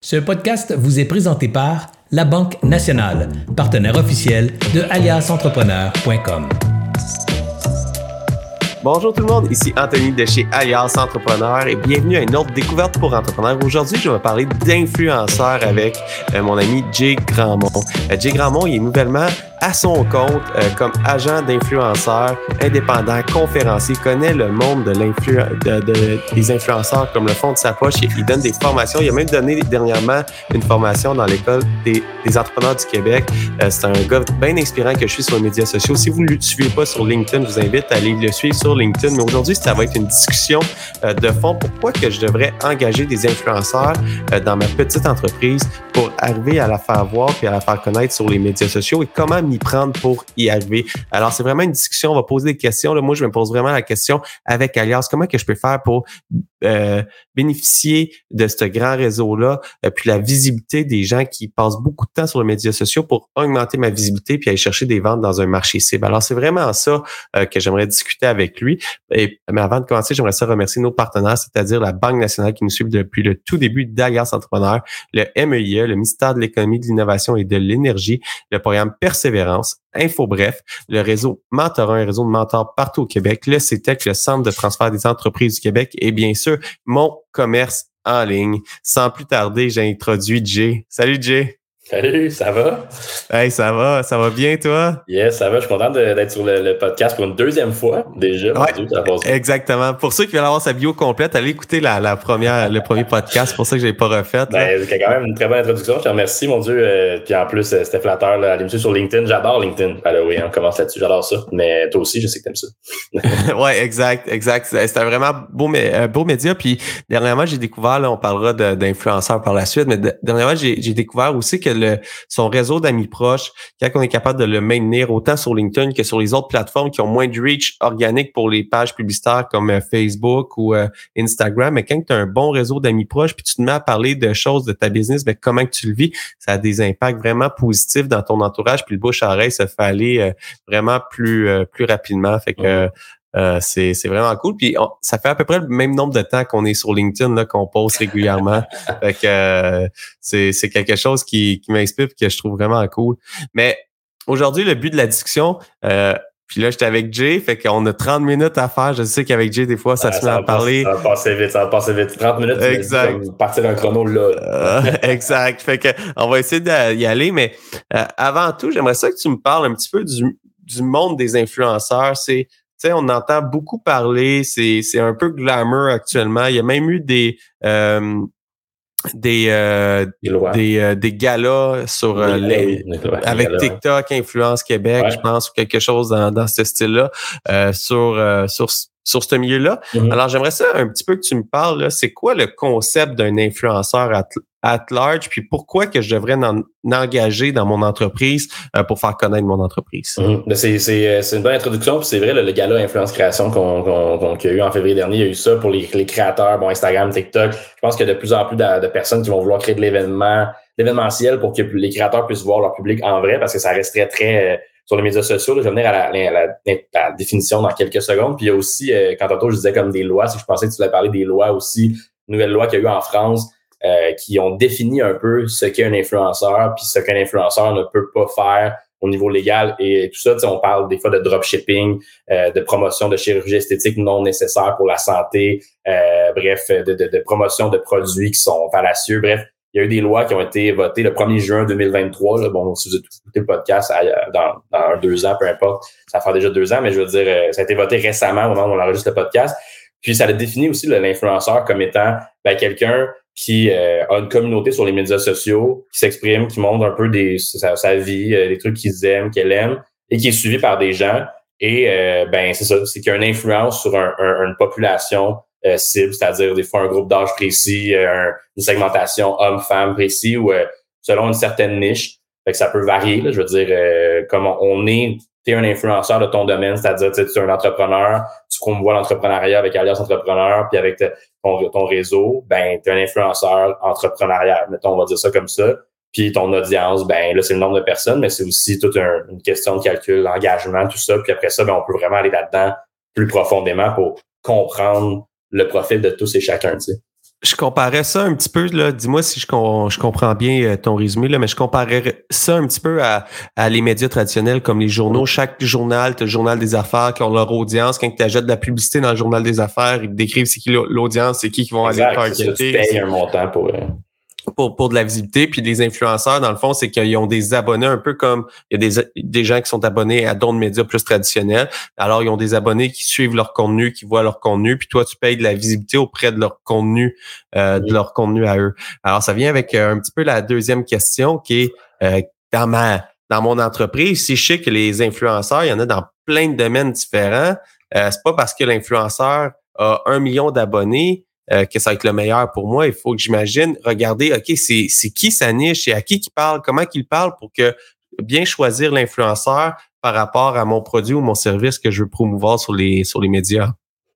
Ce podcast vous est présenté par La Banque Nationale, partenaire officiel de aliasentrepreneur.com. Bonjour tout le monde, ici Anthony de chez Alias Entrepreneur et bienvenue à une autre découverte pour entrepreneurs. Aujourd'hui, je vais parler d'influenceurs avec euh, mon ami Jay Grandmont. Euh, Jay Grandmont, il est nouvellement à son compte euh, comme agent d'influenceur indépendant, conférencier, connaît le monde de de, des influenceurs comme le fond de sa poche. Il, donne des formations. Il a même donné dernièrement une formation dans l'école des, des, entrepreneurs du Québec. Euh, c'est un gars bien inspirant que je suis sur les médias sociaux. Si vous ne le suivez pas sur LinkedIn, je vous invite à aller le suivre sur LinkedIn. Mais aujourd'hui, ça va être une discussion euh, de fond. Pourquoi que je devrais engager des influenceurs dans ma petite entreprise pour arriver à la faire voir et à la faire connaître sur les médias sociaux et comment m'y prendre pour y arriver. Alors, c'est vraiment une discussion. On va poser des questions. Là, moi, je me pose vraiment la question avec Alias. Comment que je peux faire pour euh, bénéficier de ce grand réseau-là, euh, puis la visibilité des gens qui passent beaucoup de temps sur les médias sociaux pour augmenter ma visibilité puis aller chercher des ventes dans un marché cible. Alors, c'est vraiment ça euh, que j'aimerais discuter avec lui. Mais avant de commencer, j'aimerais ça remercier nos partenaires, c'est-à-dire la Banque nationale qui nous suit depuis le tout début d'Alias Entrepreneur, le MEIE, le ministère de l'économie, de l'innovation et de l'énergie, le programme Persévérance Info Bref, le réseau Mentorat, un réseau de mentors partout au Québec, le CETEC, le Centre de transfert des entreprises du Québec et bien sûr, mon commerce en ligne. Sans plus tarder, j'ai introduit Jay. Salut Jay. Salut, ça va? Hey, ça va, ça va bien, toi? Yes, ça va. Je suis content d'être sur le, podcast pour une deuxième fois déjà. exactement. Pour ceux qui veulent avoir sa bio complète, allez écouter la, première, le premier podcast. C'est pour ça que je l'ai pas refait. Ben, c'est quand même une très bonne introduction. Je te remercie, mon Dieu. Euh, puis en plus, euh, c'était flatteur. Là, allez me sur LinkedIn. J'adore LinkedIn. Alors oui, on commence là-dessus. J'adore ça. Mais toi aussi, je sais que t'aimes ça. ouais, exact, exact. C'était vraiment beau, un beau média. Puis dernièrement, j'ai découvert, là, on parlera d'influenceurs par la suite, mais dernièrement, j'ai découvert aussi que son réseau d'amis proches, quand on est capable de le maintenir autant sur LinkedIn que sur les autres plateformes qui ont moins de reach organique pour les pages publicitaires comme euh, Facebook ou euh, Instagram, mais quand tu as un bon réseau d'amis proches, puis tu te mets à parler de choses de ta business, mais ben, comment que tu le vis, ça a des impacts vraiment positifs dans ton entourage, puis le bouche à oreille se fait aller euh, vraiment plus plus rapidement. Fait que euh, c'est, vraiment cool. Puis ça fait à peu près le même nombre de temps qu'on est sur LinkedIn, là, qu'on poste régulièrement. fait que euh, c'est, quelque chose qui, qui m'inspire et que je trouve vraiment cool. Mais aujourd'hui, le but de la discussion, euh, puis là, j'étais avec Jay, fait qu'on a 30 minutes à faire. Je sais qu'avec Jay, des fois, ça se met à parler. Ça va passer vite, ça va passer vite. 30 minutes, exact. partir d'un chrono là. exact. Fait que on va essayer d'y aller, mais avant tout, j'aimerais ça que tu me parles un petit peu du, du monde des influenceurs. C'est sais, on entend beaucoup parler, c'est, c'est un peu glamour actuellement. Il y a même eu des euh, des euh, des, euh, des, galas sur les, avec TikTok Influence Québec, je pense, ou quelque chose dans, dans ce style-là, sur sur sur ce milieu-là. Mm-hmm. Alors, j'aimerais ça un petit peu que tu me parles. C'est quoi le concept d'un influenceur at, large, puis pourquoi que je devrais en, engager dans mon entreprise euh, pour faire connaître mon entreprise? Mm-hmm. Ben, euh, c'est une bonne introduction. c'est vrai, le, gala Influence Création qu'on qu'il y a eu en février dernier, il y a eu ça pour les, les créateurs, bon, Instagram, TikTok. Je pense qu'il y a de plus en plus de, personnes qui vont vouloir créer de l'événement, l'événementiel pour que les créateurs puissent voir leur public en vrai, parce que ça resterait très... Sur les médias sociaux. je vais venir à la, définition dans quelques secondes. Puis il y a aussi, euh, quand tantôt je disais comme des lois, si je pensais que tu voulais parler des lois aussi, nouvelles lois qu'il y a eu en France euh, qui ont défini un peu ce qu'est un influenceur, puis ce qu'un influenceur ne peut pas faire au niveau légal et tout ça. On parle des fois de dropshipping, euh, de promotion de chirurgie esthétique non nécessaire pour la santé, euh, bref, de, de, de, promotion de produits qui sont fallacieux. Bref, il y a eu des lois qui ont été votées le 1er juin 2023. Là. Bon, si vous écoutez le podcast dans, dans deux ans, peu importe, ça fait déjà deux ans, mais je veux dire, euh, ça a été voté récemment au moment où on enregistre le podcast. Puis ça a défini aussi l'influenceur comme étant ben, quelqu'un qui euh, a une communauté sur les médias sociaux, qui s'exprime, qui montre un peu sa, vie, euh, des trucs qu'ils aiment, qu'elle aime, et qui est suivi par des gens. Et ben c'est ça, c'est qu'il y a une influence sur un, une population euh, cible, c'est-à-dire des fois un groupe d'âge précis, euh, une segmentation homme-femme précis ou euh, selon une certaine niche. Fait que ça peut varier. je veux dire, comme on, est, tu es un influenceur de ton domaine, c'est-à-dire tu es un entrepreneur, tu promouvois l'entrepreneuriat avec Alias Entrepreneur, puis avec ton, réseau, ben tu es un influenceur entrepreneurial. Mettons, on va dire ça comme ça. Puis ton audience, ben là, c'est le nombre de personnes, mais c'est aussi toute une question de calcul, l'engagement, tout ça. Puis après ça, ben, on peut vraiment aller là-dedans plus profondément pour comprendre le profil de tous et chacun, tu sais. je comparais ça un petit peu, là, dis-moi si je, je, comprends bien euh, ton résumé, là, mais je comparais ça un petit peu à, à les médias traditionnels comme les journaux. Chaque journal, tu le journal des affaires qui ont leur audience. Quand tu achètes de la publicité dans le journal des affaires, ils te décrivent c'est qui l'audience, c'est qui qui vont aller targeter. Tu payes un montant pour... Pour, pour de la visibilité. Puis les influenceurs, dans le fond, c'est qu'ils ont des abonnés un peu comme il y a des, des gens qui sont abonnés à d'autres médias plus traditionnels. Alors, ils ont des abonnés qui suivent leur contenu, qui voient leur contenu, puis toi, tu payes de la visibilité auprès de leur contenu, euh, de leur contenu à eux. Alors, ça vient avec euh, un petit peu la deuxième question qui est euh, dans ma dans mon entreprise, si je sais que les influenceurs, il y en a dans plein de domaines différents, euh, c'est pas parce que l'influenceur a un million d'abonnés euh, que ça va être le meilleur pour moi. Il faut que j'imagine, regarder, OK, c'est qui sa niche? Et à qui qui parle, comment qu'il parle pour que bien choisir l'influenceur par rapport à mon produit ou mon service que je veux promouvoir sur les, sur les médias?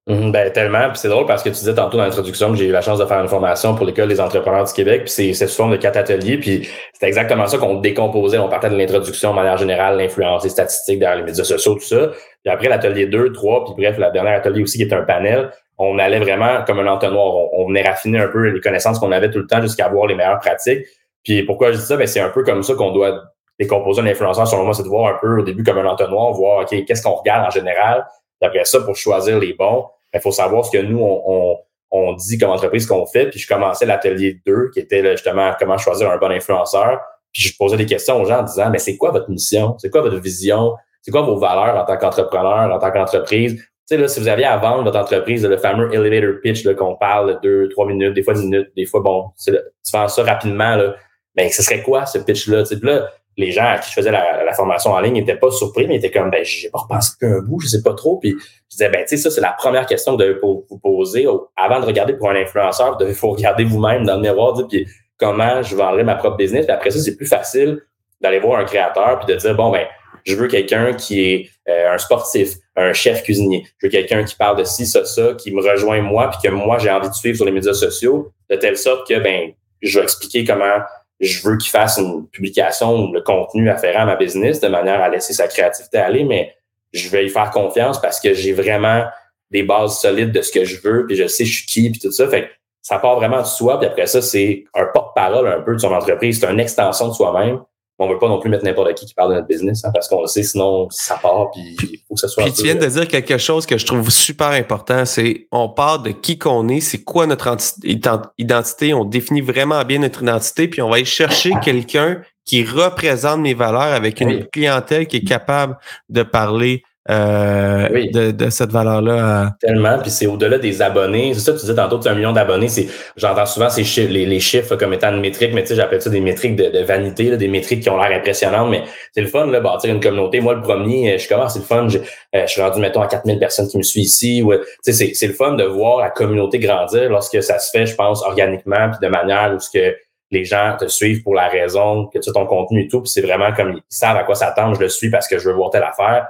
Mhm, ben, tellement. Puis c'est drôle parce que tu disais tantôt dans l'introduction que j'ai eu la chance de faire une formation pour l'École des entrepreneurs du Québec. Puis c'est sous forme de quatre ateliers. Puis c'est exactement ça qu'on décomposait. On partait de l'introduction de manière générale, l'influence, les statistiques derrière les médias sociaux, tout ça. Puis après l'atelier 2, 3, puis bref, la dernière atelier aussi qui est un panel on allait vraiment comme un entonnoir. On, venait raffiner un peu les connaissances qu'on avait tout le temps jusqu'à avoir les meilleures pratiques. Puis pourquoi je dis ça? Ben, c'est un peu comme ça qu'on doit décomposer un influenceur. Selon moi, c'est de voir un peu au début comme un entonnoir, voir OK, qu'est-ce qu'on regarde en général? Puis après ça, pour choisir les bons, il faut savoir ce que nous, on, on, dit comme entreprise qu'on fait. Puis je commençais l'atelier 2, qui était justement comment choisir un bon influenceur. Puis je posais des questions aux gens en disant, mais c'est quoi votre mission? C'est quoi votre vision? C'est quoi vos valeurs en tant qu'entrepreneur, en tant qu'entreprise? Sais, là, si vous aviez à vendre votre entreprise, le fameux elevator pitch qu'on parle de deux, trois minutes, des fois dix minutes, des fois, bon, tu fais ça rapidement, là, ben, ce serait quoi ce pitch-là? Là, les gens à qui je faisais la, formation en ligne n'étaient pas surpris, mais ils étaient comme, ben, j'ai pas repensé qu'un bout, je sais pas trop. Puis je disais, ben, tu sais, ça, c'est la première question que vous devez vous poser. Avant de regarder pour un influenceur, vous devez vous regarder vous-même dans le miroir, puis comment je vendrai ma propre business. Puis après ça, c'est plus facile d'aller voir un créateur puis de dire, bon, ben, je veux quelqu'un qui est euh, un sportif, un chef cuisinier. Je veux quelqu'un qui parle de ci, ça, ça, qui me rejoint moi, puis que moi, j'ai envie de suivre sur les médias sociaux, de telle sorte que ben, je vais expliquer comment je veux qu'il fasse une publication ou le contenu afférent à ma business de manière à laisser sa créativité aller, mais je vais y faire confiance parce que j'ai vraiment des bases solides de ce que je veux, puis je sais je suis qui, puis tout ça. Fait ça part vraiment de soi, puis après ça, c'est un porte-parole un peu de son entreprise, c'est une extension de soi-même on veut pas non plus mettre n'importe qui qui parle de notre business, hein, parce qu'on le sait, sinon ça part, puis il faut que ça soit. Puis tu viens de dire quelque chose que je trouve super important, c'est on parle de qui qu'on est, c'est quoi notre identité, on définit vraiment bien notre identité, puis on va aller chercher quelqu'un qui représente mes valeurs avec une clientèle qui est capable de parler euh, de, cette valeur-là. Tellement, puis c'est au-delà des abonnés. C'est ça, tu disais tantôt, tu as un million d'abonnés. C'est, j'entends souvent ces chiffres, les, chiffres comme étant une métrique, mais tu sais, j'appelle ça des métriques de, vanité, des métriques qui ont l'air impressionnantes, mais c'est le fun, là, bâtir une communauté. Moi, le premier, je commence, c'est le fun. Je, euh, je suis rendu, mettons, à 4000 personnes qui me suivent ici. Ouais, tu sais, c'est, c'est le fun de voir la communauté grandir lorsque ça se fait, je pense, organiquement, puis de manière où ce que les gens te suivent pour la raison que tu as ton contenu et tout, puis c'est vraiment comme ils savent à quoi s'attendre, je le suis parce que je veux voir telle affaire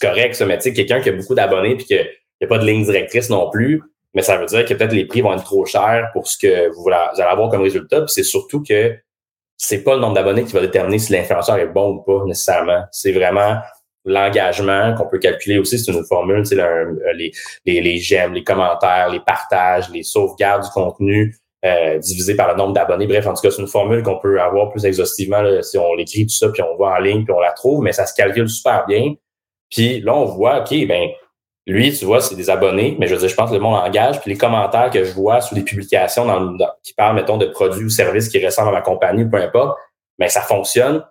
c'est correct, ça, mais tu quelqu'un qui a beaucoup d'abonnés puis qu'il n'y a pas de ligne directrice non plus, mais ça veut dire que peut-être les prix vont être trop chers pour ce que vous, allez avoir comme résultat. Puis c'est surtout que c'est pas le nombre d'abonnés qui va déterminer si l'influenceur est bon ou pas nécessairement. C'est vraiment l'engagement qu'on peut calculer aussi, c'est une formule, sais, les, les, les j'aime, les commentaires, les partages, les sauvegardes du contenu euh, divisé par le nombre d'abonnés. Bref, en tout cas, c'est une formule qu'on peut avoir plus exhaustivement si on l'écrit tout ça, puis on va en ligne, puis on la trouve, mais ça se calcule super bien. Puis là, on voit, OK, ben lui, tu vois, c'est des abonnés, mais je veux dire, je pense que le monde engage. Puis les commentaires que je vois sous les publications dans, qui parlent, mettons, de produits ou services qui ressemblent à ma compagnie ou peu importe, mais ben, ça fonctionne.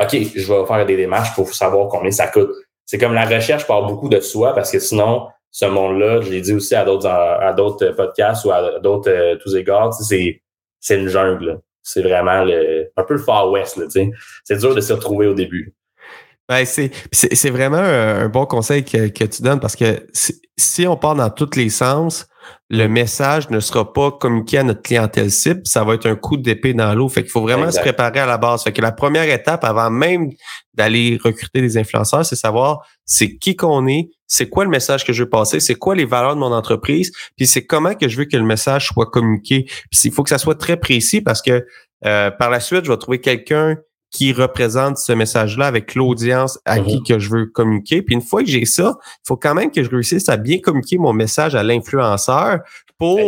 OK, je vais faire des démarches pour savoir combien ça coûte. C'est comme la recherche part beaucoup de soi parce que sinon, ce monde-là, je l'ai dit aussi à d'autres à d'autres podcasts ou à d'autres euh, tous égards, c'est c'est une jungle. C'est vraiment le, un peu le Far West. C'est dur de se retrouver au début. Ben, c'est, c'est, vraiment un, bon conseil que, que, tu donnes parce que si on part dans tous les sens, le message ne sera pas communiqué à notre clientèle cible, ça va être un coup d'épée dans l'eau. Fait qu'il faut vraiment se préparer à la base. Fait que la première étape avant même d'aller recruter des influenceurs, c'est savoir c'est qui qu'on est, c'est quoi le message que je veux passer, c'est quoi les valeurs de mon entreprise, puis c'est comment que je veux que le message soit communiqué. Puis il faut que ça soit très précis parce que euh, par la suite, je vais trouver quelqu'un qui représente ce message-là avec l'audience à qui mm-hmm. que je veux communiquer. Puis une fois que j'ai ça, il faut quand même que je réussisse à bien communiquer mon message à l'influenceur pour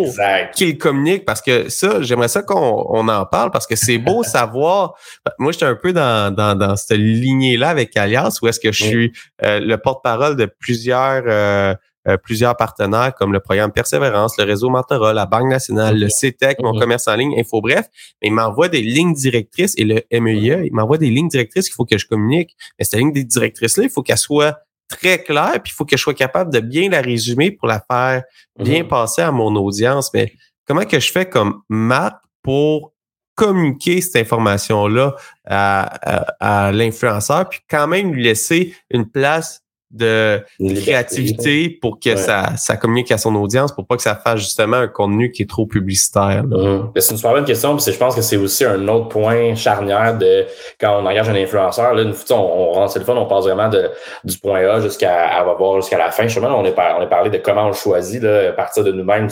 qu'il communique parce que ça, j'aimerais ça qu'on on en parle parce que c'est beau savoir. Moi, j'étais un peu dans, dans, dans cette lignée-là avec Alias où est-ce que je suis euh, le porte-parole de plusieurs euh, plusieurs partenaires comme le programme Persévérance, le réseau Mentorat, la Banque nationale, le CETEC, mon commerce en ligne, Info Bref. Mais il m'envoie des lignes directrices et le MEIA, il m'envoie des lignes directrices qu'il faut que je communique. Mais cette ligne directrices-là, il faut qu'elle soit très claire, puis il faut que je sois capable de bien la résumer pour la faire bien passer à mon audience. Mais comment que je fais comme Matt pour communiquer cette information-là à, à l'influenceur, puis quand même lui laisser une place de créativité pour que ça, ça communique à son audience pour pas que ça fasse justement un contenu qui est trop publicitaire. Mm-hmm. C'est une super bonne question, que je pense que c'est aussi un autre point charnière de quand on engage un influenceur. Là, une fois, on, rentre sur le téléphone, on passe vraiment de, du point A jusqu'à jusqu'à la fin. Justement, on, est on a parlé de comment on choisit là, à partir de nous-mêmes.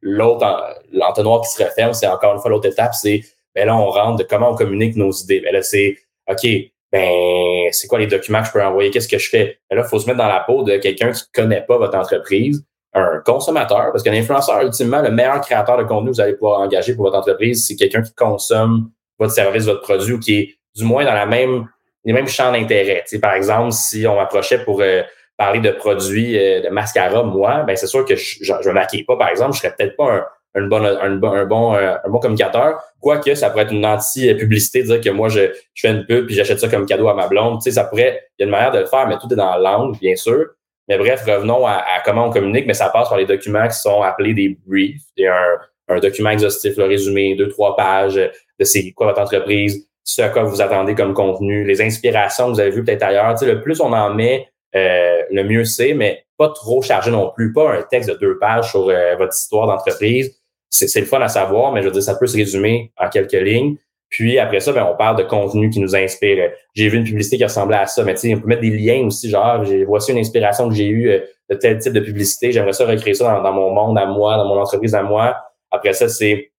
L'autre, l'entonnoir qui se referme, c'est encore une fois l'autre étape, c'est ben là, on rentre de comment on communique nos idées. Ben là, c'est OK, ben c'est quoi les documents que je peux envoyer, qu'est-ce que je fais? Ben là, il faut se mettre dans la peau de quelqu'un qui ne connaît pas votre entreprise, un consommateur, parce qu'un influenceur, ultimement, le meilleur créateur de contenu que vous allez pouvoir engager pour votre entreprise, c'est quelqu'un qui consomme votre service, votre produit, ou qui est du moins dans la même, les mêmes champs d'intérêt. par exemple, si on m'approchait pour euh, parler de produits euh, de mascara, moi, ben c'est sûr que je ne maquille pas, par exemple, je serais peut-être pas un, un bon, un, bon, un bon, euh, un bon communicateur. Quoique, ça pourrait être une anti-publicité, dire que moi, je, je fais une pub puis j'achète ça comme cadeau à ma blonde. Tu sais, ça pourrait, il y a une manière de le faire, mais tout est dans la langue, bien sûr. Mais bref, revenons à, comment on communique, mais ça passe par les documents qui sont appelés des briefs. Il un, un document exhaustif, le résumé, deux, trois pages de c'est quoi votre entreprise, ce à quoi vous attendez comme contenu, les inspirations que vous avez vues peut-être ailleurs. Tu sais, le plus on en met, euh, le mieux c'est, mais pas trop chargé non plus. Pas un texte de deux pages sur euh, votre histoire d'entreprise c'est le fun à savoir, mais je veux dire, ça peut se résumer en quelques lignes. Puis après ça, ben, on parle de contenu qui nous inspire. J'ai vu une publicité qui ressemblait à ça, mais tu sais, on peut mettre des liens aussi, genre, voici une inspiration que j'ai eue euh, de tel type de publicité, j'aimerais ça recréer ça dans, mon monde à moi, dans mon entreprise à moi. Après ça, c'est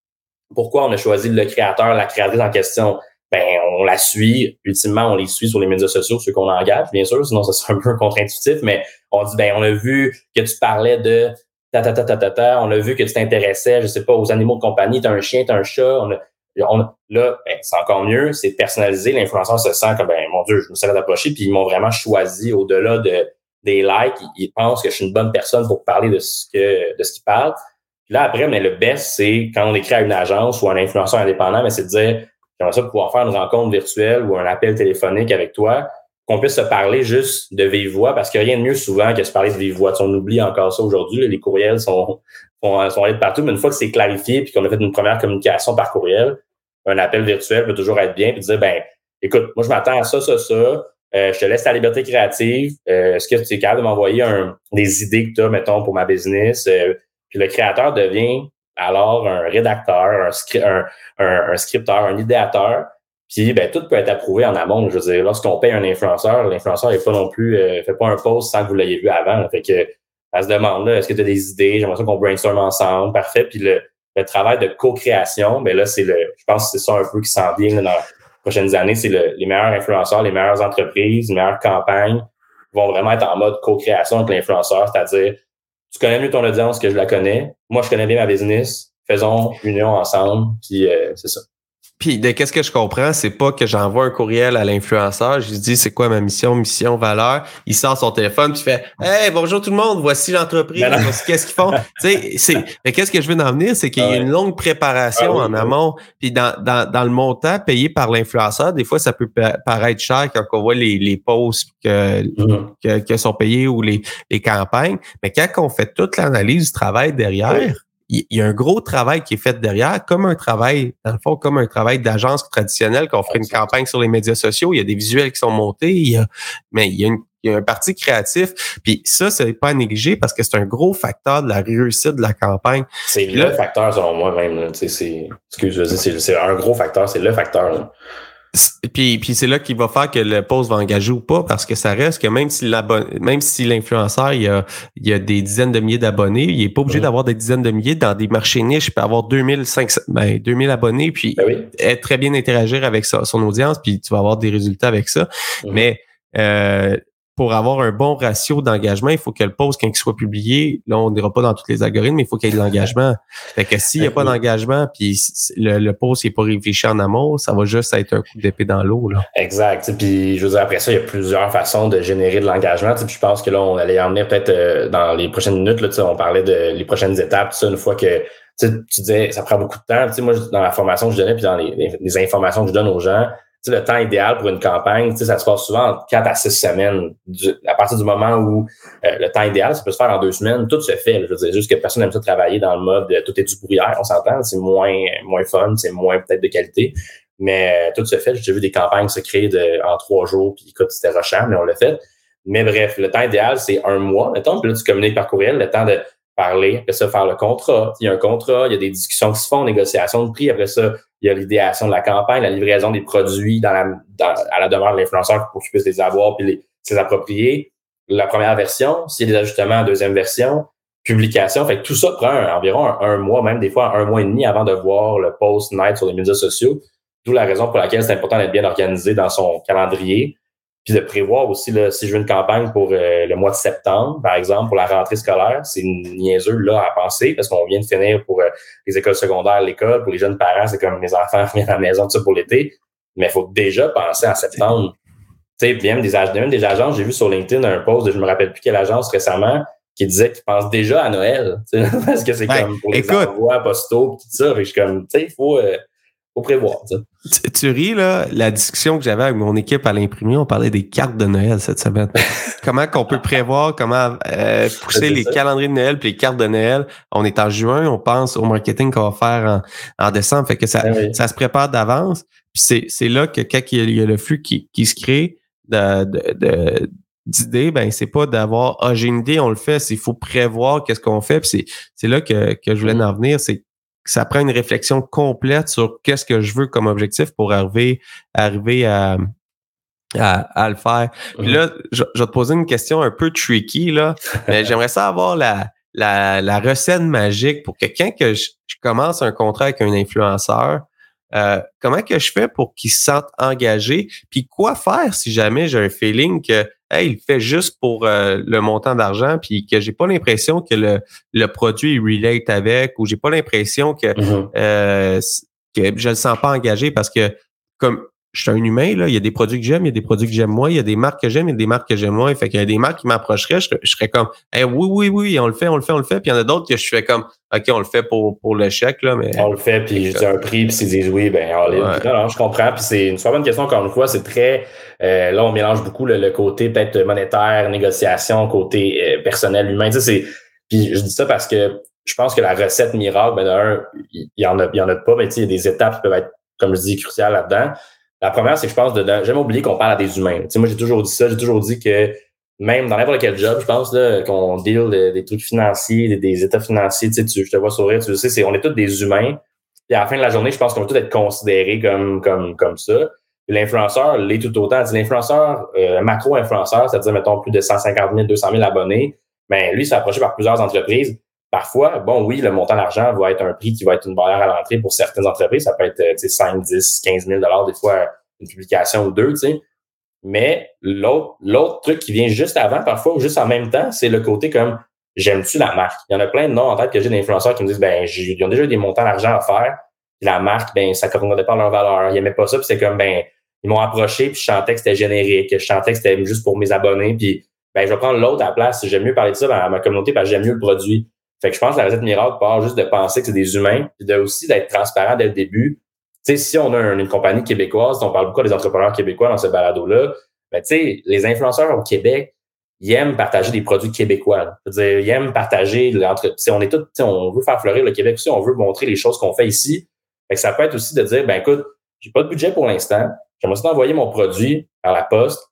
pourquoi on a choisi le créateur, la créatrice en question? Ben, on la suit, ultimement, on les suit sur les médias sociaux, ceux qu'on engage, bien sûr, sinon ça serait un peu contre-intuitif, mais on dit, ben, on a vu que tu parlais de on a vu que tu t'intéressais, je sais pas, aux animaux de compagnie, tu as un chien, tu as un chat. Là, ben, c'est encore mieux, c'est personnalisé. L'influenceur se sent comme, ben, mon Dieu, je me serais approché, puis ils m'ont vraiment choisi au-delà de, des likes. Ils, pensent que je suis une bonne personne pour parler de ce que de ce qu'ils parlent. Puis là, après, le best, c'est quand on écrit à une agence ou un influenceur indépendant, mais c'est de dire, j'aimerais ça pouvoir faire une rencontre virtuelle ou un appel téléphonique avec toi qu'on puisse se parler juste de vive voix, parce qu'il n'y a rien de mieux souvent que se parler de vive voix. on oublie encore ça aujourd'hui. Les courriels sont, sont, sont allés de partout, mais une fois que c'est clarifié puis qu'on a fait une première communication par courriel, un appel virtuel peut toujours être bien puis dire ben écoute, moi je m'attends à ça, ça, ça. Euh, je te laisse ta liberté créative. Euh, est-ce que tu es capable de m'envoyer des idées que tu as, mettons, pour ma business? Euh, puis le créateur devient alors un rédacteur, un scripteur, un idéateur puis ben, tout peut être approuvé en amont. Je veux dire, lorsqu'on paye un influenceur, l'influenceur n'est pas non plus euh, fait pas un post sans que vous l'ayez vu avant. Fait que elle se demande là, est-ce que tu as des idées? J'aimerais ça qu'on brainstorm ensemble. Parfait. Puis le, le travail de co-création, ben là, c'est le. Je pense que c'est ça un peu qui s'en vient dans les prochaines années. C'est le, les meilleurs influenceurs, les meilleures entreprises, les meilleures campagnes vont vraiment être en mode co-création avec l'influenceur, c'est-à-dire tu connais mieux ton audience que je la connais. Moi, je connais bien ma business. Faisons union ensemble. Puis euh, c'est ça. Puis de qu'est-ce que je comprends, c'est pas que j'envoie un courriel à l'influenceur, je lui dis c'est quoi ma mission, mission, valeur? Il sort son téléphone, puis il fait Hey, bonjour tout le monde, voici l'entreprise, voici qu'est-ce qu'ils font. tu sais, c'est. Mais qu'est-ce que je veux en venir, c'est qu'il y a une longue préparation ah en amont. Puis dans, dans, dans le montant payé par l'influenceur, des fois, ça peut paraître cher quand on voit les, les posts que, mm-hmm. que, sont payés ou les, les campagnes. Mais quand on fait toute l'analyse du travail derrière, il y a un gros travail qui est fait derrière, comme un travail, dans le fond, comme un travail d'agence traditionnelle, qu'on ferait une campagne sur les médias sociaux, il y a des visuels qui sont montés, il y a, mais il y a, une, il y a un parti créatif. Puis ça, c'est pas à négliger parce que c'est un gros facteur de la réussite de la campagne. C'est le facteur, selon moi, même. Excuse, c'est, c'est un gros facteur, c'est le facteur. Puis, puis c'est là qu'il va faire que le post va engager ou pas, parce que ça reste que même si même si l'influenceur il a, il a des dizaines de milliers d'abonnés, il est pas obligé d'avoir des dizaines de milliers dans des marchés niches, il peut avoir 2500, ben, 2000 abonnés, puis ben être très bien interagir avec son audience, puis tu vas avoir des résultats avec ça. Mm-hmm. Mais euh, pour avoir un bon ratio d'engagement, il faut que le post, quand il soit publié, là, on n'ira pas dans tous les algorithmes, mais il faut qu'il y ait de l'engagement. Fait que s'il n'y a pas d'engagement, puis le, le post n'est pas réfléchi en amont, ça va juste être un coup d'épée dans l'eau. Exact. Puis je veux dire, après ça, il y a plusieurs façons de générer de l'engagement. Puis je pense que là, on allait en venir peut-être euh, dans les prochaines minutes. Là, on parlait de les prochaines étapes, ça, une fois que tu disais ça prend beaucoup de temps. sais, moi, dans la formation que je donnais, puis dans les, les informations que je donne aux gens, le temps idéal pour une campagne, ça se passe souvent en 4 à 6 semaines. à partir du moment où euh, le temps idéal, ça peut se faire en deux semaines, tout se fait. je veux dire, juste que personne n'aime ça travailler dans le mode euh, tout est du brouillard, on s'entend, c'est moins, moins fun, c'est moins peut-être de qualité. Mais euh, tout se fait. J'ai vu des campagnes se créer de, en trois jours, puis écoute, c'était rushant, mais on l'a fait. Mais bref, le temps idéal, c'est un mois, mettons, puis là, tu communiques par courriel, le temps de parler, après ça, faire le contrat. Il y a un contrat, il y a des discussions qui se font, négociation de prix, après ça, il y a l'idéation de la campagne, la livraison des produits dans la, à la demeure de l'influenceur pour qu'il puisse les avoir puis les, les approprier. La première version, s'il y a des ajustements, deuxième version, publication. Fait que tout ça prend environ un, mois, même des fois un mois et demi avant de voir le post night sur les médias sociaux. D'où la raison pour laquelle c'est important d'être bien organisé dans son calendrier puis de prévoir aussi, là, si je veux une campagne pour euh, le mois de septembre, par exemple, pour la rentrée scolaire, c'est une niaiseux là à penser parce qu'on vient de finir pour euh, les écoles secondaires, l'école, pour les jeunes parents, c'est comme les enfants reviennent à la maison, tout ça pour l'été. Mais il faut déjà penser en septembre. Tu sais, même des, même des agences, j'ai vu sur LinkedIn un post de je me rappelle plus quelle agence récemment qui disait qu'ils pensent déjà à Noël. Parce que c'est comme pour les écoute, envois postaux tout ça. je suis comme, tu sais, il faut. Euh, faut prévoir. Tu, tu, ris, là, la discussion que j'avais avec mon équipe à l'imprimer, on parlait des cartes de Noël cette semaine. comment qu'on peut prévoir, comment euh, pousser les calendriers de Noël puis les cartes de Noël? On est en juin, on pense au marketing qu'on va faire en, en, décembre, fait que ça, ah ça se prépare d'avance. Puis c'est là que quand il y, a, le flux qui, qui se crée de, de, d'idées, ben c'est pas d'avoir ah j'ai une idée, on le fait, c'est il faut prévoir qu'est-ce qu'on fait. Puis c'est là que, que je voulais en venir, c'est ça prend une réflexion complète sur qu'est-ce que je veux comme objectif pour arriver, arriver à, à, le faire. Puis là, je, vais te poser une question un peu tricky, là, mais j'aimerais savoir la, la, la, recette magique pour que quand que je, commence un contrat avec un influenceur, euh, comment que je fais pour qu'il se sente engagé? Puis quoi faire si jamais j'ai un feeling que il fait juste pour euh, le montant d'argent, puis que j'ai pas l'impression que le, le produit relate avec, ou j'ai pas l'impression que, mm-hmm. euh, que je le sens pas engagé parce que comme je suis un humain, là, il y a des produits que j'aime, il y a des produits que j'aime moins, il y a des marques que j'aime, il y a des marques que j'aime moins. Fait qu'il y a des marques qui m'approcheraient, je, serais comme oui, oui, oui, on le fait, on le fait, on le fait. Puis il y en a d'autres que je fais comme OK, on le fait pour, pour le chèque, là, mais. On le fait, puis je dis un prix, puis s'ils disent oui, ben non, je comprends. Puis c'est une super bonne question, encore une fois, c'est très euh, là, on mélange beaucoup le, côté peut-être monétaire, négociation, côté euh, personnel, humain. Tu sais, c'est. Puis je dis ça parce que je pense que la recette miracle, ben d'un, il y en a, il y en a pas, mais tu sais, il y a des étapes qui peuvent être, comme je dis, cruciales là-dedans. La première, c'est que je pense de, j'aime oublier qu'on parle à des humains. Tu sais, moi, j'ai toujours dit ça, j'ai toujours dit que même dans n'importe quel job, je pense là, qu'on deal des trucs financiers, des, états financiers, tu sais, je te vois sourire, tu le sais, c'est, on est tous des humains. Puis à la fin de la journée, je pense qu'on va tous être considérés comme, comme, comme ça. L'influenceur l'est tout autant. L'influenceur, euh, macro-influenceur, c'est-à-dire, mettons, plus de 150 000, 200 000 abonnés, ben, lui, s'est approché par plusieurs entreprises. Parfois, bon, oui, le montant d'argent va être un prix qui va être une barrière à l'entrée pour certaines entreprises. Ça peut être, tu sais, 5, 10, 15 000 des fois, une publication ou deux, tu sais. Mais l'autre, truc qui vient juste avant, parfois, ou juste en même temps, c'est le côté comme, j'aime-tu la marque? Il y en a plein de noms en tête que j'ai d'influenceurs qui me disent, ben, ils ont déjà des montants d'argent à faire. la marque, ben, ça correspondait pas à leur valeur. Ils aimaient pas ça, puis c'est comme, ben, ils m'ont approché, puis je chantais que c'était générique, je chantais que c'était juste pour mes abonnés, puis ben, je vais prendre l'autre à la place. J'aime mieux parler de ça dans ma communauté parce que j'aime mieux le produit. Fait que je pense que la recette miracle part juste de penser que c'est des humains, puis de aussi d'être transparent dès le début. Tu sais, si on a une, compagnie québécoise, on parle beaucoup des entrepreneurs québécois dans ce balado-là, ben, tu sais, les influenceurs au Québec, ils aiment partager des produits québécois. ils aiment partager l'entre. On est tous, on veut faire fleurir le Québec aussi, on veut montrer les choses qu'on fait ici. Fait que ça peut être aussi de dire, ben écoute, j'ai pas de budget pour l'instant, J'aimerais ça t'envoyer mon produit par la poste.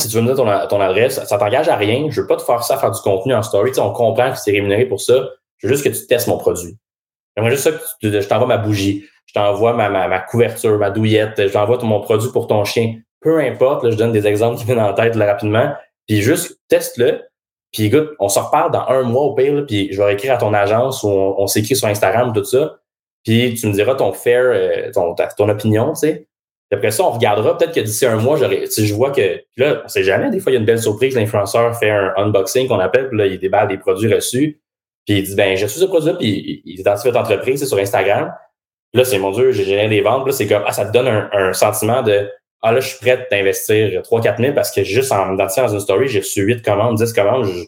Si tu veux me dire ton, adresse, ça t'engage à rien. Je veux pas te forcer à faire du contenu en story. on comprend que c'est rémunéré pour ça. Je veux juste que tu testes mon produit. J'aimerais juste ça que je t'envoie ma bougie, je t'envoie ma, ma, couverture, ma douillette, je t'envoie mon produit pour ton chien. Peu importe, là, je donne des exemples qui viennent en tête là, rapidement. Puis juste teste-le. Puis écoute, on se reparle dans un mois au pire, puis je vais écrire à ton agence ou on, s'écrit sur Instagram, tout ça. Puis tu me diras ton fair, euh, ton, ton opinion, tu sais. Après ça, on regardera. Peut-être que d'ici un mois, j'aurais, si je vois que là, on sait jamais, des fois, il y a une belle surprise. L'influenceur fait un unboxing qu'on appelle, puis là, il déballe des produits reçus. Puis il dit ben j'ai reçu ce produit-là, puis il identifie votre entreprise, sur Instagram. Là, c'est mon Dieu, j'ai géré des ventes. Là, c'est comme ah, ça te donne un, sentiment de Ah là, je suis prêt d'investir 3-4 000 parce que juste en identifiant dans une story, j'ai reçu 8 commandes, 10 commandes, je,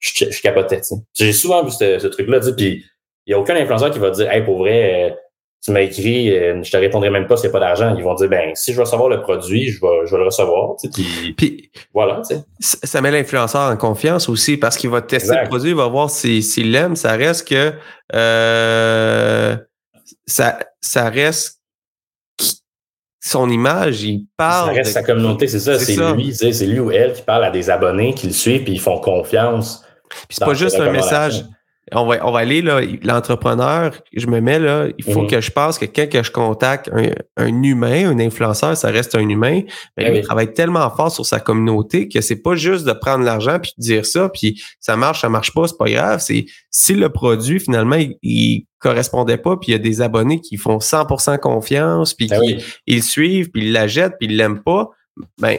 je, je capotais. J'ai souvent vu ce, ce truc-là, puis il n'y a aucun influenceur qui va dire Hey, pour vrai, euh, tu m'as écrit, euh, je te répondrai même pas a pas d'argent. Ils vont dire, ben, si je veux recevoir le produit, je vais, je vais le recevoir. puis, puis, voilà. Ça met l'influenceur en confiance aussi parce qu'il va tester le produit, il va voir s'il si, l'aime. Ça reste que euh, ça, ça reste son image, il parle. Ça reste sa communauté, c'est ça. C'est lui, c'est lui ou elle qui parle à des abonnés qui le suivent puis ils font confiance. Puis c'est pas juste un message on va, on va aller là, l'entrepreneur, je me mets là, il faut mhm. que je pense que quand que je contacte un, humain, un influenceur, ça reste un humain, mais ben il travaille tellement fort sur sa communauté que c'est pas juste de prendre l'argent puis de dire ça, puis ça marche, ça marche pas, c'est pas grave. C'est si le produit finalement il, correspondait pas, puis il y a des abonnés qui font 100% confiance, puis ben qui ils suivent, puis ils la jettent, puis ils l'aiment pas, ben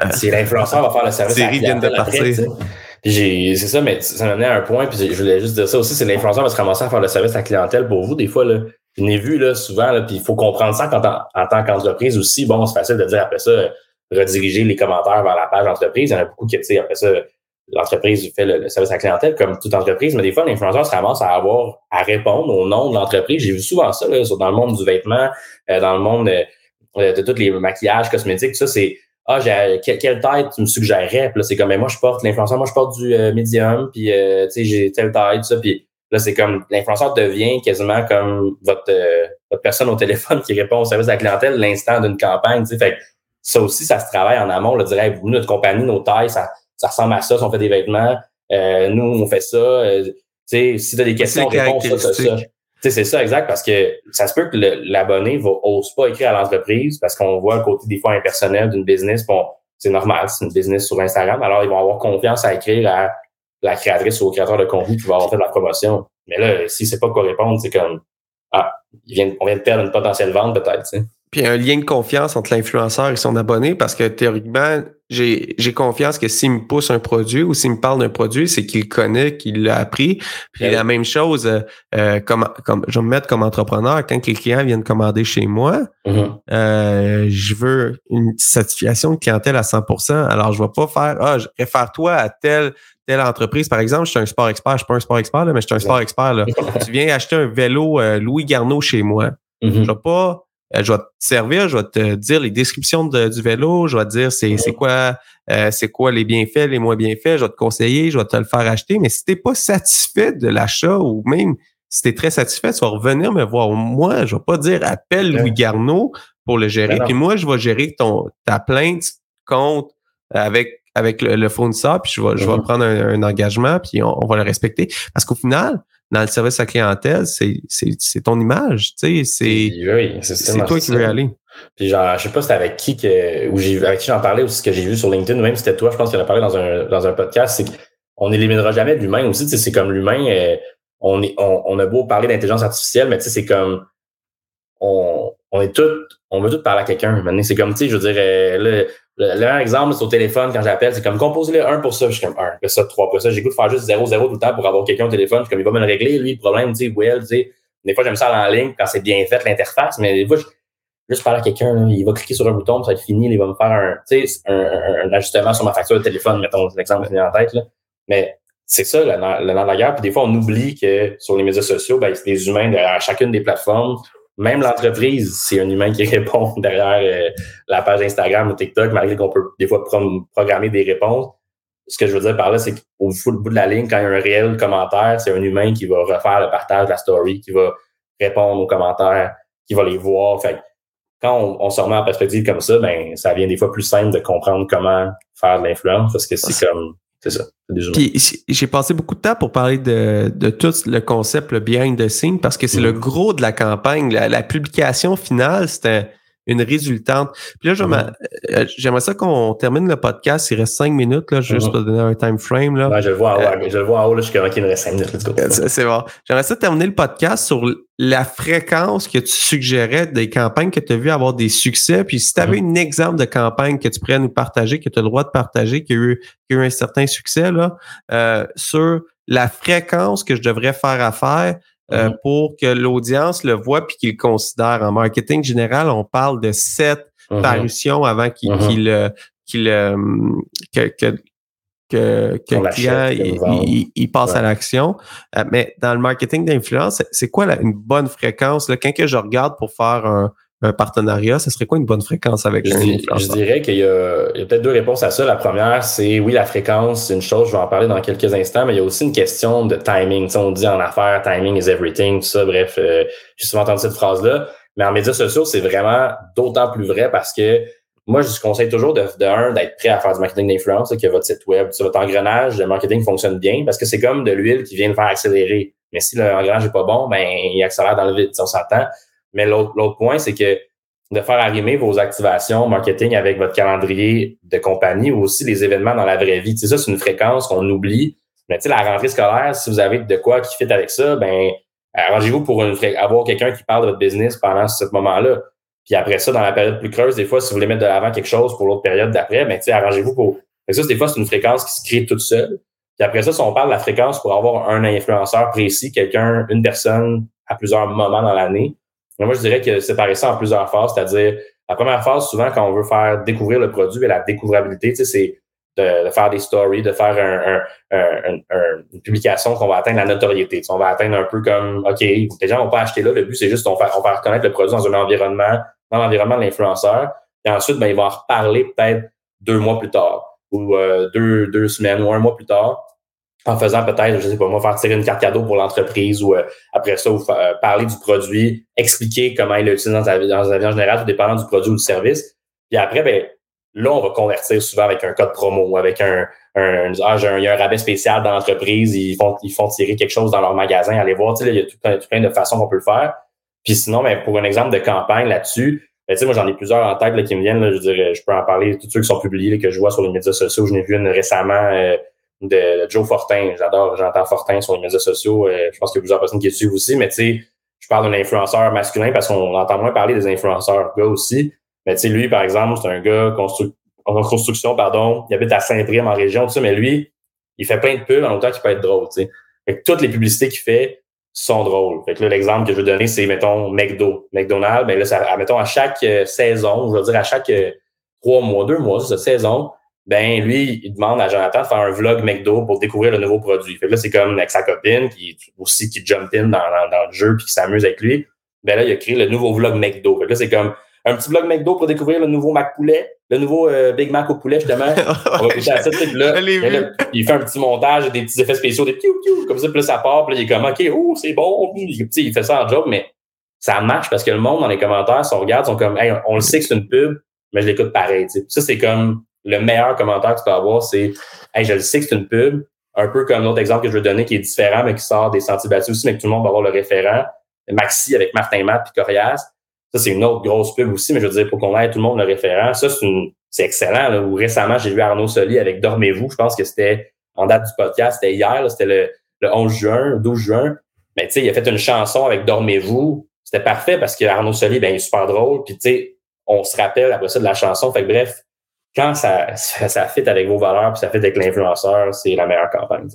euh, si l'influenceur va faire le service, série vient de partir c'est ça, mais ça m'amenait à un point, puis je voulais juste dire ça aussi, c'est l'influenceur va se ramasser à faire le service à la clientèle pour vous. Des fois, là, je l'ai vu là, souvent, là, puis il faut comprendre ça en, tant qu'entreprise aussi. Bon, c'est facile de dire après ça, rediriger les commentaires vers la page d'entreprise. Il y en a beaucoup qui, tu sais, après ça, l'entreprise fait le, service à la clientèle comme toute entreprise, mais des fois, l'influenceur se ramasse à avoir à répondre au nom de l'entreprise. J'ai vu souvent ça là, dans le monde du vêtement, euh, dans le monde de, euh, de tous les maquillages cosmétiques, tout ça, c'est ah, quelle, quelle taille tu me suggérerais? Puis là, c'est comme, mais moi, je porte l'influenceur, moi, je porte du euh, médium, puis, euh, tu sais, j'ai telle taille, tout ça. Puis là, c'est comme, l'influenceur devient quasiment comme votre, euh, votre personne au téléphone qui répond au service de la clientèle l'instant d'une campagne, tu sais. Fait ça aussi, ça se travaille en amont. Là, dirait, vous, notre compagnie, nos tailles, ça, ça ressemble à ça, si on fait des vêtements. nous, on fait ça. tu sais, si tu as des questions, réponds ça, ça, ça c'est ça, exact, parce que ça se peut que l'abonné va ose pas écrire à l'entreprise parce qu'on voit un côté des fois impersonnel d'une business. Bon, c'est normal, c'est une business sur Instagram. Alors, ils vont avoir confiance à écrire à la créatrice ou au créateur de contenu qui va avoir fait de la promotion. Mais là, si c'est pas quoi répondre, c'est comme Ah, on vient de perdre une potentielle vente peut-être. Puis un lien de confiance entre l'influenceur et son abonné parce que théoriquement, j'ai, j'ai confiance que s'il me pousse un produit ou s'il me parle d'un produit, c'est qu'il connaît, qu'il l'a appris. Puis ben la même chose, euh, euh, comme, comme je vais me mettre comme entrepreneur, quand les clients viennent commander chez moi, mm-hmm. euh, je veux une satisfaction de clientèle à 100% Alors, je ne vais pas faire, ah, je réfère-toi à telle telle entreprise. Par exemple, je suis un sport expert, je suis pas un sport expert, là, mais je suis un sport expert. Là. tu viens acheter un vélo Louis Garneau chez moi. Mm-hmm. Je vais pas euh, je vais te servir, je vais te dire les descriptions du vélo, je vais te dire c'est, c'est quoi euh, c'est quoi les bienfaits, les moins bienfaits, je vais te conseiller, je vais te le faire acheter. Mais si tu n'es pas satisfait de l'achat ou même si tu es très satisfait, tu vas revenir me voir. Moi, je vais pas dire appelle Louis Garneau pour le gérer. Ben Puis moi, je vais gérer ton ta plainte compte avec avec le, fournisseur, puis je vais, je vais mm-hmm. prendre un, engagement, puis on, on, va le respecter. Parce qu'au final, dans le service à clientèle, c'est, c'est, ton image, tu sais, c'est, c'est, toi qui veux aller. Puis genre, je sais pas si c'était avec qui que, ou j'ai, avec qui j'en parlais ou ce que j'ai vu sur LinkedIn, ou même si c'était toi, je pense qu'il en a parlé dans un, dans un podcast, c'est qu'on n'éliminera jamais l'humain aussi, tu sais, c'est comme l'humain, euh, on, est, on, on, a beau parler d'intelligence artificielle, mais tu sais, c'est comme, on, on est tout, on veut tout parler à quelqu'un. Maintenant, c'est comme, tu sais, je veux dire, euh, le, le, le exemple, c'est au téléphone quand j'appelle, c'est comme composez-le un pour ça. Je suis comme un, ça, trois pour ça. J'écoute faire juste 0, 0 tout le temps pour avoir quelqu'un au téléphone. Je suis comme il va me le régler, lui, le problème, tu sais, well, tu sais. Des fois, j'aime ça en ligne quand c'est bien fait, l'interface, mais des fois, je, juste parler à quelqu'un, il va cliquer sur un bouton, ça va être fini, il va me faire un, sais, un, un, ajustement sur ma facture de téléphone, mettons l'exemple qui vient en tête. Là. Mais c'est ça, le, le de la guerre. Puis des fois, on oublie que sur les médias sociaux, ben, c'est des humains derrière chacune des plateformes même l'entreprise, c'est un humain qui répond derrière euh, la page Instagram ou TikTok, malgré qu'on peut des fois programmer des réponses. Ce que je veux dire par là, c'est qu'au bout de la ligne, quand il y a un réel commentaire, c'est un humain qui va refaire le partage de la story, qui va répondre aux commentaires, qui va les voir. Fait quand on, se remet en perspective comme ça, ben ça devient des fois plus simple de comprendre comment faire de l'influence parce que c'est comme c'est ça. Puis j'ai passé beaucoup de temps pour parler de, de tout le concept, le behind the scene, parce que c'est le mm-hmm. gros de la campagne. La, publication finale, c'était une résultante. Puis là, mm-hmm. euh, j'aimerais ça qu'on termine le podcast. Il reste cinq minutes, là, juste mm-hmm. pour donner un time frame. Là. je le vois haut, je le vois en haut là, je suis qu'il me reste cinq minutes. C'est bon. J'aimerais ça terminer le podcast sur la fréquence que tu suggérais des campagnes que tu as vu avoir des succès. Puis si tu avais un exemple de campagne que tu pourrais nous partager, que tu as le droit de partager, qui a eu, qui a eu un certain succès là, euh, sur la fréquence que je devrais faire affaire euh, mm-hmm. pour que l'audience le voit puis qu'il le considère. En marketing général, on parle de sept mm-hmm. parutions avant qu'il qu'il euh, que, que, que, que le client il, passe à l'action. Mais dans le marketing d'influence, c'est quoi une bonne fréquence? Là, quand que je regarde pour faire un, un partenariat, ce serait quoi une bonne fréquence avec je, je dirais qu'il y a, a peut-être deux réponses à ça. La première, c'est oui, la fréquence, c'est une chose, je vais en parler dans quelques instants, mais il y a aussi une question de timing. Tu sais, on dit en affaires, timing is everything, tout ça. Bref, euh, j'ai souvent entendu cette phrase-là. Mais en médias sociaux, c'est vraiment d'autant plus vrai parce que moi, je conseille toujours de, de un, d'être prêt à faire du marketing d'influence, que votre site web, votre engrenage de marketing fonctionne bien parce que c'est comme de l'huile qui vient le faire accélérer. Mais si l'engrenage n'est pas bon, ben, il accélère dans le vide, si on s'entend. Mais l'autre point, c'est que de faire arrimer vos activations marketing avec votre calendrier de compagnie ou aussi les événements dans la vraie vie. Tu ça, c'est une fréquence qu'on oublie. Mais tu sais, la rentrée scolaire, si vous avez de quoi qui fit avec ça, ben arrangez-vous pour une avoir quelqu'un qui parle de votre business pendant ce moment-là. Puis après ça, dans la période plus creuse, des fois, si vous voulez mettre de l'avant quelque chose pour l'autre période d'après, ben, tu sais, arrangez-vous pour. Fait ça, des fois, c'est une fréquence qui se crée toute seule. Puis après ça, si on parle de la fréquence pour avoir un influenceur précis, quelqu'un, une personne à plusieurs moments dans l'année, moi, je dirais que séparer ça en plusieurs phases, c'est-à-dire la première phase, souvent, quand on veut faire découvrir le produit et la découvrabilité, c'est de, faire des stories, de faire une publication qu'on va atteindre la notoriété. on va atteindre un peu comme, OK, les gens vont pas acheter là, le but, c'est juste on va, on va reconnaître le produit dans un environnement, dans l'environnement de l'influenceur. Et ensuite, ben, ils vont en reparler peut-être deux mois plus tard ou euh, deux, deux semaines ou un mois plus tard en faisant peut-être, je sais pas moi, faire tirer une carte cadeau pour l'entreprise ou euh, après ça, euh, parler du produit, expliquer comment il l'utilise dans, dans la vie en général, tout dépendant du produit ou du service. Puis après, ben, là, on va convertir souvent avec un code promo ou avec un, un, ah, un, il y a un rabais spécial dans l'entreprise, ils font, ils font tirer quelque chose dans leur magasin, allez voir, tu sais, il y a tout, plein de façons qu'on peut le faire. Puis sinon, ben, pour un exemple de campagne là-dessus, ben, tu sais, moi, j'en ai plusieurs en tête là, qui me viennent. Là, je dirais, je peux en parler, tous ceux qui sont publiés, que je vois sur les médias sociaux. Je n'ai vu une récemment euh, de, Joe Fortin. J'adore, j'entends Fortin sur les médias sociaux. Euh, je pense qu'il y a plusieurs personnes qui le suivent aussi, mais tu sais, je parle d'un influenceur masculin parce qu'on entend moins parler des influenceurs gars aussi. Mais tu sais, lui, par exemple, c'est un gars en construction, pardon. Il habite à Saint-Prime en région, tout ça, mais lui, il fait plein de pubs en autant qu'il peut être drôle, tu sais. Fait que toutes les publicités qu'il fait sont drôles. Fait que là, l'exemple que je veux donner, c'est, mettons, McDo. McDonald's, ben là, ça, mettons, à chaque euh, saison, je veux dire, à chaque euh, trois mois, deux mois, cette saison, ben lui, il demande à Jonathan de faire un vlog McDo pour découvrir le nouveau produit. Fait que là, c'est comme avec sa copine qui aussi qui jump in dans, dans, le jeu puis qui s'amuse avec lui. Ben là, il a créé le nouveau vlog McDo. Fait que là, c'est comme un petit vlog McDo pour découvrir le nouveau Mac poulet, le nouveau euh, Big Mac au poulet, justement. On va écouter à là, là, il fait un petit montage, des petits effets spéciaux, des piou piou, comme ça, puis là, ça part, puis là, il est comme OK, oh, c'est bon. il fait ça en job, mais ça marche parce que le monde dans les commentaires, si on regarde, sont comme Hey, on le sait que c'est une pub, mais je l'écoute pareil. Ça, c'est comme le meilleur commentaire que tu peux avoir, c'est Hey, je le sais que c'est une pub. Un peu comme l'autre exemple que je veux donner qui est différent, mais qui sort des sentiers aussi, mais que tout le monde va avoir le référent. Maxi avec Martin Matt puis Corias. Ça, c'est une autre grosse pub aussi, mais je veux dire, pour qu'on ait tout le monde le référent. Ça, c'est excellent. Là, récemment, j'ai vu Arnaud Soli avec Dormez-vous. Je pense que c'était en date du podcast, c'était hier, c'était le, le 11 juin, le 12 juin. Mais tu sais, il a fait une chanson avec Dormez-vous. C'était parfait parce que Arnaud Soli, ben, il est super drôle. Puis tu sais, on se rappelle après ça de la chanson. Fait que bref, quand ça, ça, ça fit avec vos valeurs, puis ça fit avec l'influenceur, c'est la meilleure campagne.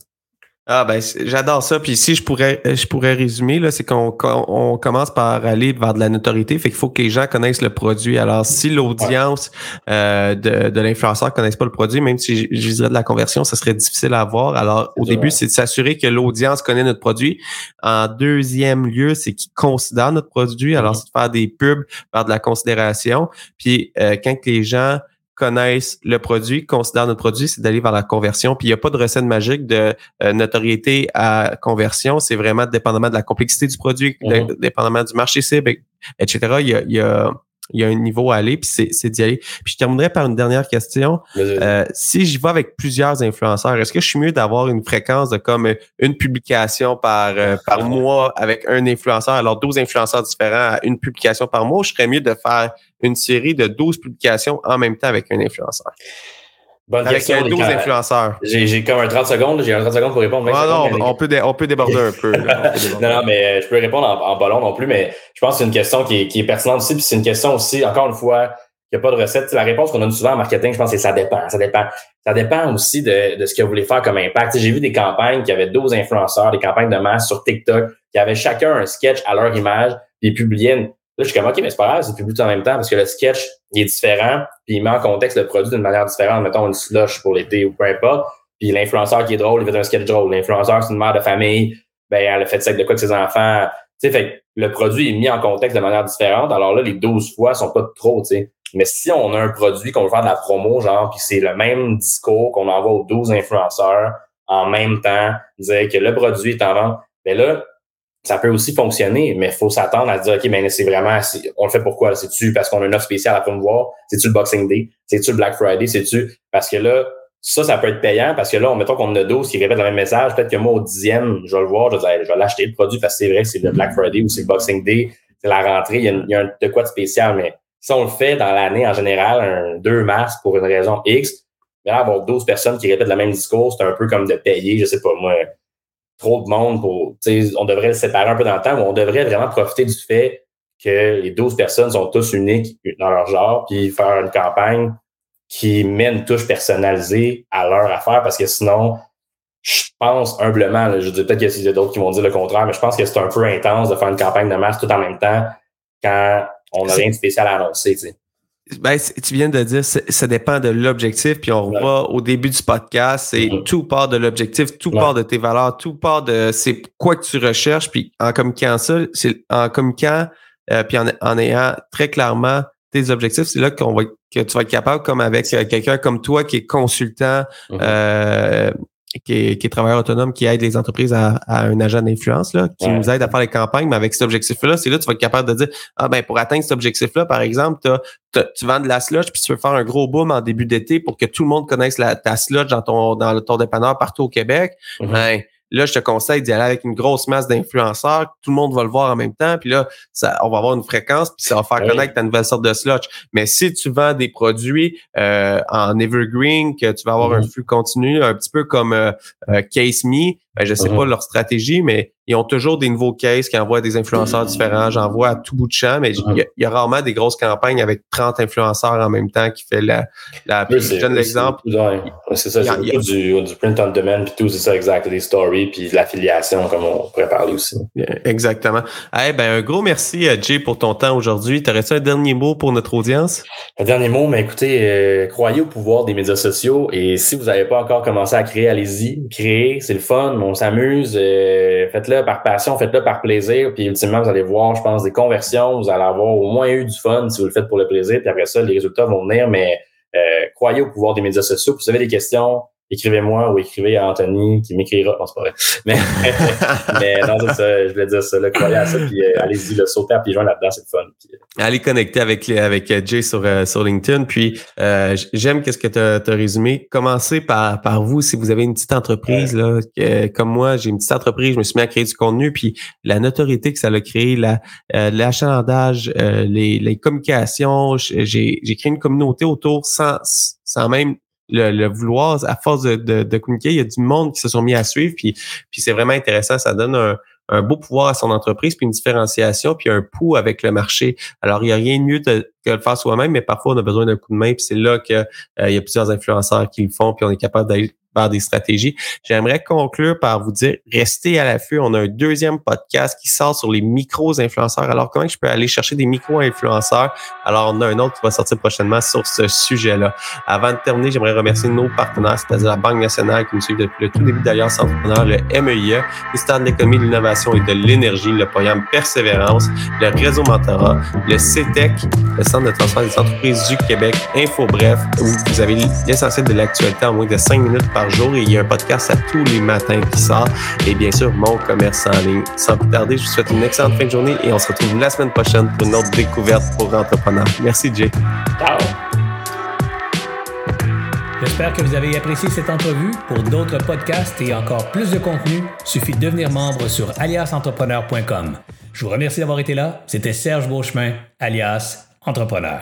Ah ben j'adore ça. Puis si je pourrais je pourrais résumer là, c'est qu'on on commence par aller vers de la notoriété. Fait qu'il faut que les gens connaissent le produit. Alors si l'audience euh, de, de l'influenceur connaisse pas le produit, même si je, dirais de la conversion, ça serait difficile à avoir. Alors au début, c'est de s'assurer que l'audience connaît notre produit. En deuxième lieu, c'est qu'ils considèrent notre produit. Alors mm-hmm. c'est de faire des pubs, faire de la considération. Puis euh, quand les gens connaissent le produit, considèrent notre produit, c'est d'aller vers la conversion. Puis il n'y a pas de recette magique de euh, notoriété à conversion. C'est vraiment dépendamment de la complexité du produit, mhm. dépendamment du marché cible, etc. Il y a, il y a un niveau à aller, puis c'est d'y aller. Puis je terminerai par une dernière question. Euh, si j'y vais avec plusieurs influenceurs, est-ce que je suis mieux d'avoir une fréquence de comme une publication par, euh, par mois avec un influenceur, alors 12 influenceurs différents à une publication par mois, ou je serais mieux de faire une série de 12 publications en même temps avec un influenceur? Bonne Avec question, 12 influenceurs. J'ai comme un 30 secondes, j'ai un 30 secondes pour répondre. Ah non, on, peut on peut déborder un peu. non, non, mais euh, je peux répondre en, en ballon non plus, mais je pense que c'est une question qui est, qui est pertinente aussi, puis c'est une question aussi, encore une fois, il n'y a pas de recette. La réponse qu'on donne souvent en marketing, je pense, c'est ça dépend. Ça dépend. Ça dépend aussi de, de ce que vous voulez faire comme impact. J'ai vu des campagnes qui avaient 12 influenceurs, des campagnes de masse sur TikTok, qui avaient chacun un sketch à leur image, puis ils publiaient Là, je suis comme, OK, mais c'est pas grave, c'est publié tout en même temps parce que le sketch, il est différent, puis il met en contexte le produit d'une manière différente. Mettons une slush pour l'été ou peu importe. Puis l'influenceur qui est drôle, il fait un sketch drôle. L'influenceur, c'est une mère de famille, ben, elle a fait ça de quoi avec ses enfants. Tu sais, fait le produit est mis en contexte de manière différente. Alors là, les 12 fois sont pas trop, tu sais. Mais si on a un produit qu'on veut faire de la promo, genre, puis c'est le même discours qu'on envoie aux 12 influenceurs en même temps, dire que le produit est en vente, ben là, ça peut aussi fonctionner, mais il faut s'attendre à dire, OK, mais c'est vraiment, on le fait pourquoi? C'est-tu parce qu'on a une offre spéciale à promouvoir? C'est-tu le Boxing Day? C'est-tu le Black Friday? C'est-tu parce que là, ça, ça peut être payant parce que là, on mettons qu'on a 12 qui répètent le même message. Peut-être que moi, au dixième, je vais le voir, je vais, vais l'acheter le produit parce que c'est vrai que c'est le Black Friday ou c'est le Boxing Day, c'est la rentrée, il y, a, il y a un, de quoi de spécial, mais si on le fait dans l'année en général, un 2 mars pour une raison X, mais là, avoir 12 personnes qui répètent le même discours, c'est un peu comme de payer, je sais pas, moi, trop de monde pour. On devrait le séparer un peu dans le temps, mais on devrait vraiment profiter du fait que les 12 personnes sont tous uniques dans leur genre, puis faire une campagne qui met une touche personnalisée à leur affaire, parce que sinon, je pense humblement, je dis peut-être qu'il y a d'autres qui vont dire le contraire, mais je pense que c'est un peu intense de faire une campagne de masse tout en même temps quand on n'a rien de spécial à annoncer. Ben, tu viens de dire, ça dépend de l'objectif, puis on voit au début du podcast, c'est tout part de l'objectif, tout part de tes valeurs, tout part de c'est quoi que tu recherches, puis en communiquant ça, c'est en communiquant, euh, puis en, ayant très clairement tes objectifs, c'est là qu'on va que tu vas être capable, comme avec euh, quelqu'un comme toi qui est consultant, mm-hmm. euh, qui est, qui est, travailleur autonome, qui aide les entreprises à, un agent d'influence, là, qui nous aide à faire les campagnes, mais avec cet objectif-là, c'est là que tu vas être capable de dire Ah ben pour atteindre cet objectif-là, par exemple, tu vends de la sludge, puis tu veux faire un gros boom en début d'été pour que tout le monde connaisse la, ta sludge dans ton dans le ton dépanneur partout au Québec. Mm-hmm. Ben, Là, je te conseille d'y aller avec une grosse masse d'influenceurs. Tout le monde va le voir en même temps. Puis là, ça, on va avoir une fréquence, puis ça va faire connaître ta nouvelle sorte de slotch. Mais si tu vends des produits euh, en evergreen, que tu vas avoir un mm-hmm. flux continu, un petit peu comme euh, euh, Case Me, ben, je sais pas uh-huh. leur stratégie, mais ils ont toujours des nouveaux cases qui envoient des influenceurs différents. J'en vois à tout bout de champ, mais il y, a rarement des grosses campagnes avec 30 influenceurs en même temps qui fait la. la je donne l'exemple. C'est ça, c'est du, du print on demand, puis tout, c'est ça, exact. Des stories, puis de l'affiliation, comme on pourrait parler aussi. Exactement. Eh ben, un gros merci, euh, Jay, pour ton temps aujourd'hui. T'aurais-tu un dernier mot pour notre audience? Un dernier mot, mais écoutez, euh, croyez au pouvoir des médias sociaux et si vous n'avez pas encore commencé à créer, allez-y. Créer, c'est le fun on s'amuse, euh, faites-le par passion, faites-le par plaisir, puis ultimement, vous allez voir, je pense, des conversions, vous allez avoir au moins eu du fun si vous le faites pour le plaisir, puis après ça, les résultats vont venir, mais euh, croyez au pouvoir des médias sociaux. Vous avez des questions, écrivez-moi ou écrivez à Anthony qui m'écrira. Non, c'est pas vrai. Mais, mais non, c'est ça, je voulais dire ça. Là, croyez à ça, puis euh, allez-y, le sauter à pieds joints là-dedans, c'est fun. Euh. Allez connecter avec, avec euh, Jay sur, sur LinkedIn. Puis j'aime qu'est-ce que tu as, résumé. Commencez par, par vous si vous avez une petite entreprise. Là, comme moi, j'ai une petite entreprise, je me suis mis à créer du contenu, puis la notoriété que ça a créé, l'achalandage, les, les communications, j'ai créé une communauté autour sans, sans même le, vouloir, à force de, de, communiquer, il y a du monde qui se sont mis à suivre, puis, c'est vraiment intéressant, ça donne un, un beau pouvoir à son entreprise, puis une différenciation, puis un pouls avec le marché. Alors, il n'y a rien de mieux que le faire soi-même, mais parfois, on a besoin d'un coup de main, puis c'est là qu'il euh, y a plusieurs influenceurs qui le font, puis on est capable d'aller des stratégies. J'aimerais conclure par vous dire, restez à l'affût. On a un deuxième podcast qui sort sur les micros-influenceurs. Alors, comment je peux aller chercher des micro-influenceurs? Alors, on a un autre qui va sortir prochainement sur ce sujet-là. Avant de terminer, j'aimerais remercier nos partenaires, c'est-à-dire la Banque nationale qui nous suit depuis le tout début d'Alliance Entrepreneur, le le Stade de l'économie, de l'innovation et de l'énergie, le programme Persévérance, le réseau Mentorat, le CETEC, e le Centre de transfert des entreprises du Québec, Info Bref, où vous avez l'essentiel de l'actualité en moins de 5 minutes par jour et il y a un podcast à tous les matins qui sort. Et bien sûr, mon commerce en ligne. Sans plus tarder, je vous souhaite une excellente fin de journée et on se retrouve la semaine prochaine pour une autre découverte pour entrepreneurs. Merci, Jay. Ciao! J'espère que vous avez apprécié cette entrevue. Pour d'autres podcasts et encore plus de contenu, suffit de devenir membre sur aliasentrepreneur.com. Je vous remercie d'avoir été là. C'était Serge Beauchemin, alias Entrepreneur.